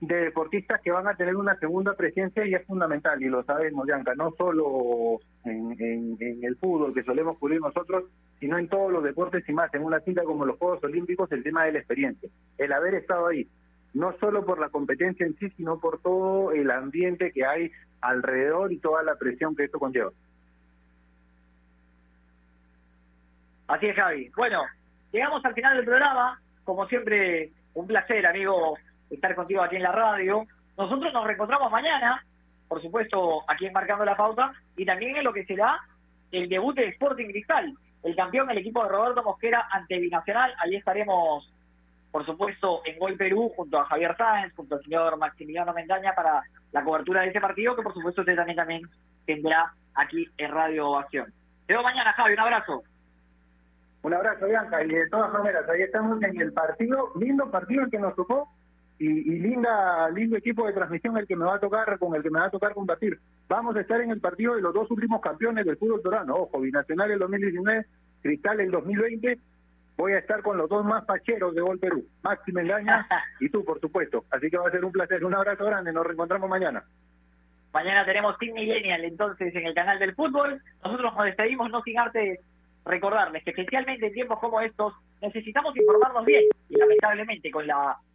de deportistas que van a tener una segunda presencia y es fundamental, y lo sabemos, Bianca, no solo en, en, en, el fútbol que solemos cubrir nosotros, sino en todos los deportes y más, en una cita como los Juegos Olímpicos, el tema de la experiencia, el haber estado ahí, no solo por la competencia en sí, sino por todo el ambiente que hay alrededor y toda la presión que esto conlleva. Así es, Javi. Bueno, llegamos al final del programa. Como siempre, un placer, amigo, estar contigo aquí en la radio. Nosotros nos reencontramos mañana, por supuesto, aquí en Marcando la Pauta, y también en lo que será el debut de Sporting Cristal, el campeón, el equipo de Roberto Mosquera ante Binacional. Ahí estaremos, por supuesto, en Gol Perú, junto a Javier Sáenz, junto al señor Maximiliano Mendaña, para la cobertura de ese partido, que por supuesto usted también, también tendrá aquí en Radio Ovación. Te veo mañana, Javi, un abrazo. Un abrazo, Bianca, y de todas maneras, ahí estamos en el partido, lindo partido el que nos tocó, y, y, linda lindo equipo de transmisión el que me va a tocar con el que me va a tocar combatir. Vamos a estar en el partido de los dos últimos campeones del fútbol torano, ojo, Binacional el 2019, Cristal el 2020. Voy a estar con los dos más pacheros de Gol Perú, Maxi Mendaña y tú, por supuesto. Así que va a ser un placer. Un abrazo grande, nos reencontramos mañana. Mañana tenemos Team Millennial entonces en el canal del fútbol. Nosotros nos despedimos no sin antes recordarles que especialmente en tiempos como estos necesitamos informarnos bien y lamentablemente con la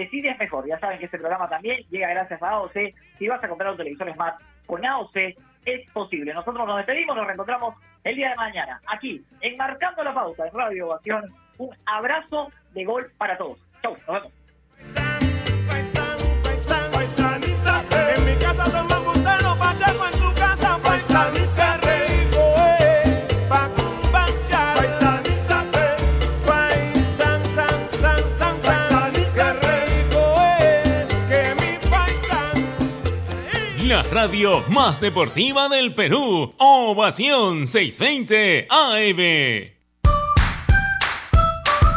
decides mejor. Ya saben que este programa también llega gracias a AOC. Si vas a comprar un televisor Smart con AOC, es posible. Nosotros nos despedimos, nos reencontramos el día de mañana, aquí, en Marcando la Pauta, en Radio Ovación. Un abrazo de gol para todos. Chau, nos vemos. Radio más deportiva del Perú. Ovación 620 AM.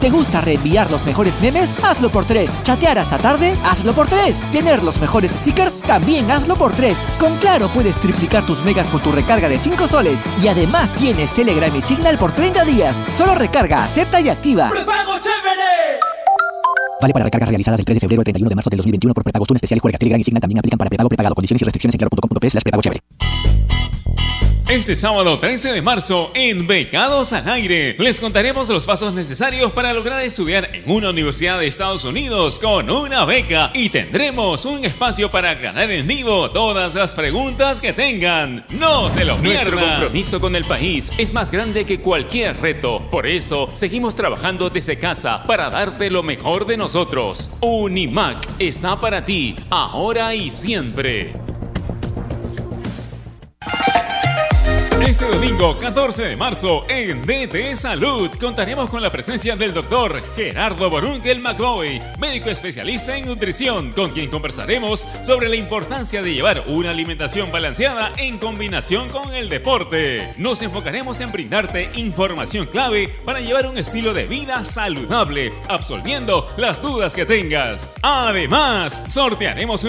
¿Te gusta reenviar los mejores memes? Hazlo por 3. ¿Chatear hasta tarde? Hazlo por 3. ¿Tener los mejores stickers? También hazlo por 3. Con Claro puedes triplicar tus megas con tu recarga de 5 soles. Y además tienes Telegram y Signal por 30 días. Solo recarga, acepta y activa. ¡Prepago chévere! Vale para recargas realizadas del 3 de febrero al 31 de marzo del 2021 por prepagos. Tune especial y juega Telegram y Signal también aplican para prepago prepagado. Condiciones y restricciones en claro.com.p slash prepago chévere. Este sábado 13 de marzo en Becados al Aire les contaremos los pasos necesarios para lograr estudiar en una universidad de Estados Unidos con una beca y tendremos un espacio para ganar en vivo todas las preguntas que tengan. No se lo pierdan. Nuestro compromiso con el país es más grande que cualquier reto. Por eso seguimos trabajando desde casa para darte lo mejor de nosotros. Unimac está para ti ahora y siempre. Este domingo 14 de marzo en DT Salud contaremos con la presencia del doctor Gerardo Borunkel McBoy, médico especialista en nutrición, con quien conversaremos sobre la importancia de llevar una alimentación balanceada en combinación con el deporte. Nos enfocaremos en brindarte información clave para llevar un estilo de vida saludable, absolviendo las dudas que tengas. Además, sortearemos un